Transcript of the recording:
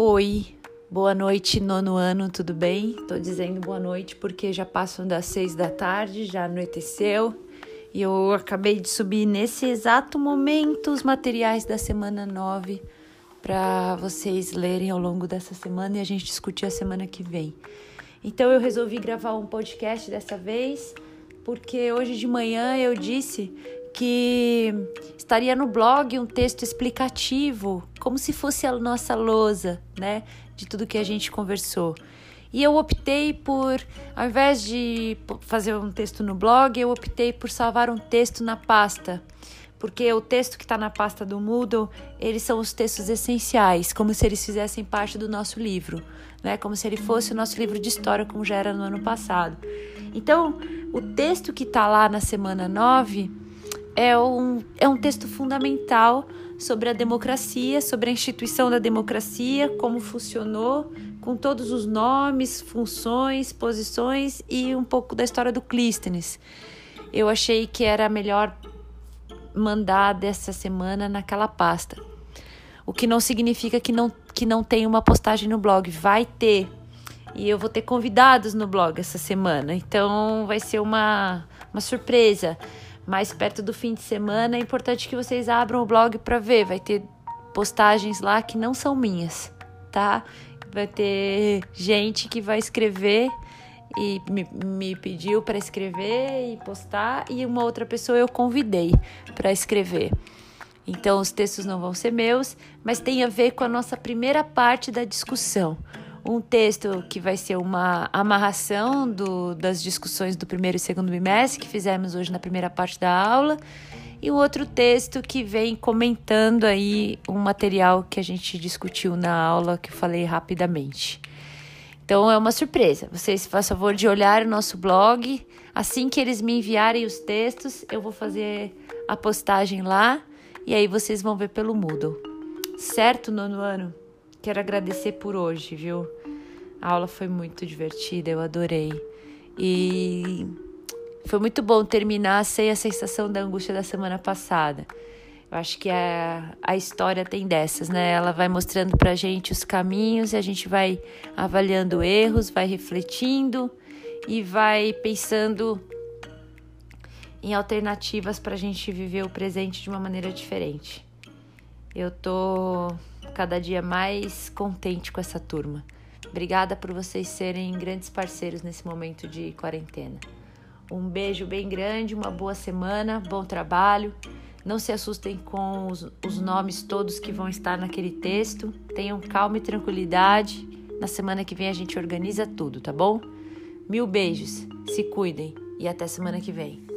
Oi, boa noite, nono ano, tudo bem? Tô dizendo boa noite porque já passam das seis da tarde, já anoiteceu e eu acabei de subir nesse exato momento os materiais da semana nove para vocês lerem ao longo dessa semana e a gente discutir a semana que vem. Então eu resolvi gravar um podcast dessa vez porque hoje de manhã eu disse que estaria no blog um texto explicativo, como se fosse a nossa lousa, né, de tudo que a gente conversou. E eu optei por, ao invés de fazer um texto no blog, eu optei por salvar um texto na pasta. Porque o texto que está na pasta do Moodle, eles são os textos essenciais, como se eles fizessem parte do nosso livro, né? Como se ele fosse o nosso livro de história, como já era no ano passado. Então, o texto que está lá na semana 9 é um, é um texto fundamental sobre a democracia, sobre a instituição da democracia, como funcionou, com todos os nomes, funções, posições e um pouco da história do Clístenes. Eu achei que era melhor mandar dessa semana naquela pasta. O que não significa que não, que não tem uma postagem no blog. Vai ter. E eu vou ter convidados no blog essa semana. Então vai ser uma, uma surpresa mais perto do fim de semana, é importante que vocês abram o blog para ver. Vai ter postagens lá que não são minhas, tá? Vai ter gente que vai escrever e me, me pediu para escrever e postar, e uma outra pessoa eu convidei para escrever. Então, os textos não vão ser meus, mas tem a ver com a nossa primeira parte da discussão um texto que vai ser uma amarração do, das discussões do primeiro e segundo bimestre que fizemos hoje na primeira parte da aula e um outro texto que vem comentando aí um material que a gente discutiu na aula que eu falei rapidamente. Então é uma surpresa. Vocês façam favor de olhar o nosso blog. Assim que eles me enviarem os textos, eu vou fazer a postagem lá e aí vocês vão ver pelo Moodle. Certo, nono ano? Quero agradecer por hoje, viu? A aula foi muito divertida, eu adorei. E foi muito bom terminar sem a sensação da angústia da semana passada. Eu acho que a, a história tem dessas, né? Ela vai mostrando pra gente os caminhos e a gente vai avaliando erros, vai refletindo e vai pensando em alternativas para a gente viver o presente de uma maneira diferente. Eu tô cada dia mais contente com essa turma. Obrigada por vocês serem grandes parceiros nesse momento de quarentena. Um beijo bem grande, uma boa semana, bom trabalho. Não se assustem com os, os nomes todos que vão estar naquele texto. Tenham calma e tranquilidade. Na semana que vem a gente organiza tudo, tá bom? Mil beijos, se cuidem e até semana que vem.